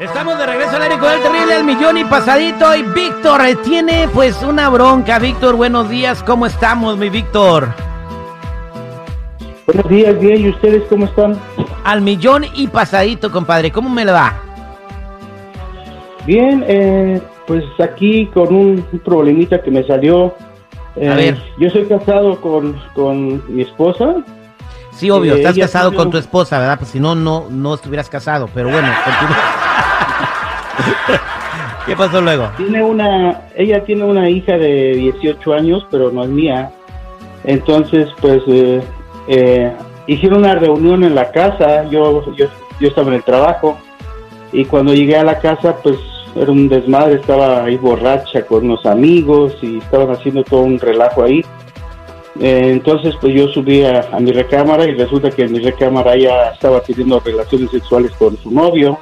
Estamos de regreso al aire con el terrible al millón y pasadito. Y Víctor eh, tiene pues una bronca. Víctor, buenos días. ¿Cómo estamos, mi Víctor? Buenos días, bien. ¿Y ustedes cómo están? Al millón y pasadito, compadre. ¿Cómo me lo va? Bien, eh, pues aquí con un, un problemita que me salió. Eh, A ver. Yo soy casado con, con mi esposa. Sí, obvio, Eh, estás casado con tu esposa, ¿verdad? Pues si no, no, no estuvieras casado. Pero bueno, continúa. ¿Qué pasó luego? Tiene una, ella tiene una hija de 18 años, pero no es mía. Entonces, pues, eh, eh, hicieron una reunión en la casa. Yo, yo, yo estaba en el trabajo. Y cuando llegué a la casa, pues, era un desmadre. Estaba ahí borracha con unos amigos y estaban haciendo todo un relajo ahí. Eh, entonces, pues yo subí a, a mi recámara y resulta que en mi recámara ella estaba teniendo relaciones sexuales con su novio.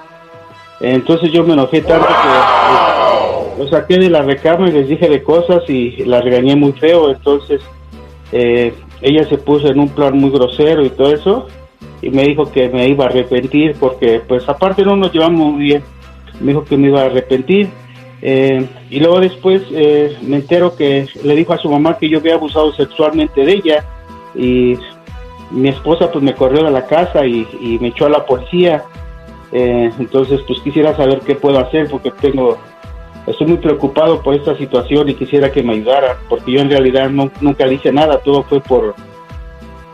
Entonces yo me enojé tanto que eh, lo saqué de la recámara y les dije de cosas y la regañé muy feo. Entonces eh, ella se puso en un plan muy grosero y todo eso y me dijo que me iba a arrepentir porque pues aparte no nos llevamos muy bien. Me dijo que me iba a arrepentir. Eh, y luego después eh, me entero que le dijo a su mamá que yo había abusado sexualmente de ella y mi esposa pues me corrió de la casa y me echó a la policía. Eh, entonces pues quisiera saber qué puedo hacer porque tengo, estoy muy preocupado por esta situación y quisiera que me ayudara porque yo en realidad no, nunca le hice nada, todo fue por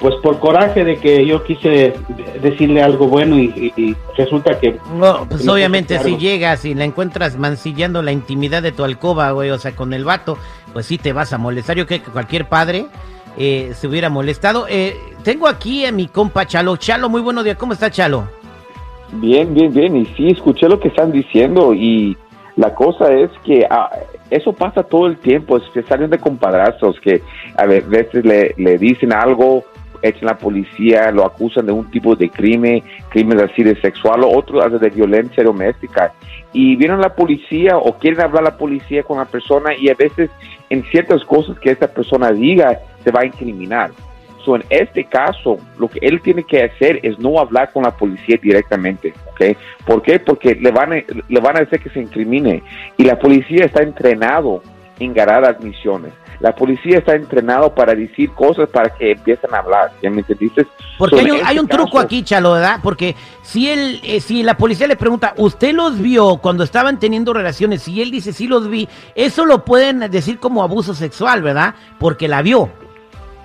pues por coraje de que yo quise de- decirle algo bueno y, y- y resulta que No, pues Que obviamente si llegas y la encuentras mancillando la intimidad de tu alcoba, güey, o sea, con el vato, pues sí te vas a molestar. Yo creo que cualquier padre eh, se hubiera molestado. Eh, tengo aquí a mi compa Chalo. Chalo, muy buenos días. ¿Cómo está Chalo? Bien, bien, bien. Y sí, escuché lo que están diciendo y la cosa es que ah, eso pasa todo el tiempo, especialmente con padrazos que a veces le, le dicen algo, echan la policía, lo acusan de un tipo de crimen, crimen así de sexual o otro hasta de violencia doméstica. Y vienen la policía o quieren hablar la policía con la persona y a veces en ciertas cosas que esta persona diga se va a incriminar. So, en este caso, lo que él tiene que hacer es no hablar con la policía directamente, ¿ok? ¿Por qué? Porque le van a, le van a hacer que se incrimine. Y la policía está entrenado en ganar admisiones. La policía está entrenado para decir cosas para que empiecen a hablar, ¿ya me entendiste? Porque So, hay un, hay este un truco caso- aquí, Chalo, ¿verdad? Porque si él, eh, si la policía le pregunta, ¿usted los vio cuando estaban teniendo relaciones? Si él dice, sí los vi, eso lo pueden decir como abuso sexual, ¿verdad? Porque la vio.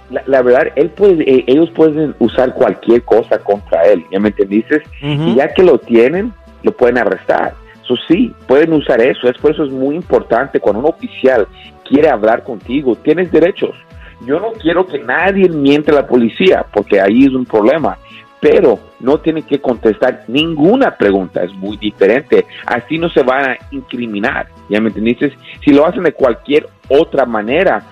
La, la verdad, él puede, eh, ellos pueden usar cualquier cosa contra él, ¿ya me entendiste? Ujú. Y ya que lo tienen, lo pueden arrestar. Eso sí, pueden usar eso. Es por eso es muy importante cuando un oficial quiere hablar contigo, tienes derechos. Yo no quiero que nadie miente a la policía, porque ahí es un problema. Pero no tienen que contestar ninguna pregunta, es muy diferente. Así no se van a incriminar, ¿ya me entendiste? Si lo hacen de cualquier otra manera,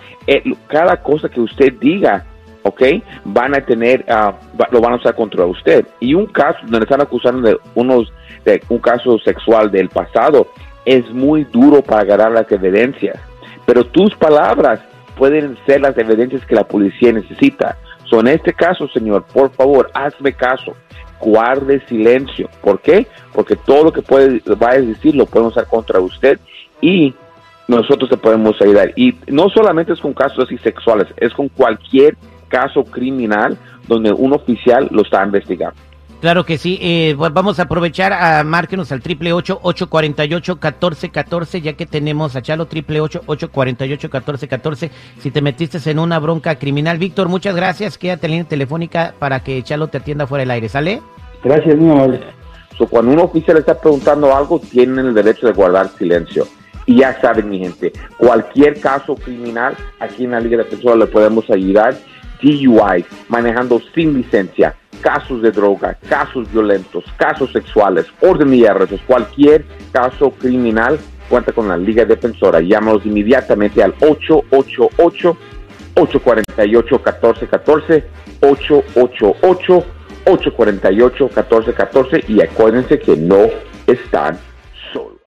cada cosa que usted diga, ¿ok? Van a tener, va- lo van a usar contra usted. Y un caso donde están acusando de unos, de un caso sexual del pasado, es muy duro para agarrar las evidencias. Pero tus palabras pueden ser las evidencias que la policía necesita. So, en este caso, señor, por favor, hazme caso. Guarde silencio. ¿Por qué? Porque todo lo que puede, va a decir lo podemos usar contra usted y nosotros te podemos ayudar. Y no solamente es con casos así sexuales, es con cualquier caso criminal donde un oficial lo está investigando. Claro que sí, eh, va- vamos a aprovechar a márquenos al triple ocho ocho cuarenta y ocho catorce catorce ya que tenemos a Chalo triple ocho ocho cuarenta y ocho catorce catorce si te metiste en una bronca criminal. Víctor, muchas gracias, quédate en línea telefónica para que Chalo te atienda fuera del aire, ¿sale? gracias muy amable. So, cuando un oficial está preguntando algo, tienen el derecho de guardar silencio. Y ya saben, mi gente, cualquier caso criminal, aquí en la Liga Defensora le podemos ayudar. DUI, manejando sin licencia, casos de droga, casos violentos, casos sexuales, orden y arrestos, cualquier caso criminal, cuenta con la Liga Defensora. Llámanos inmediatamente al 888 848-1414, 888-848-1414 y acuérdense que no están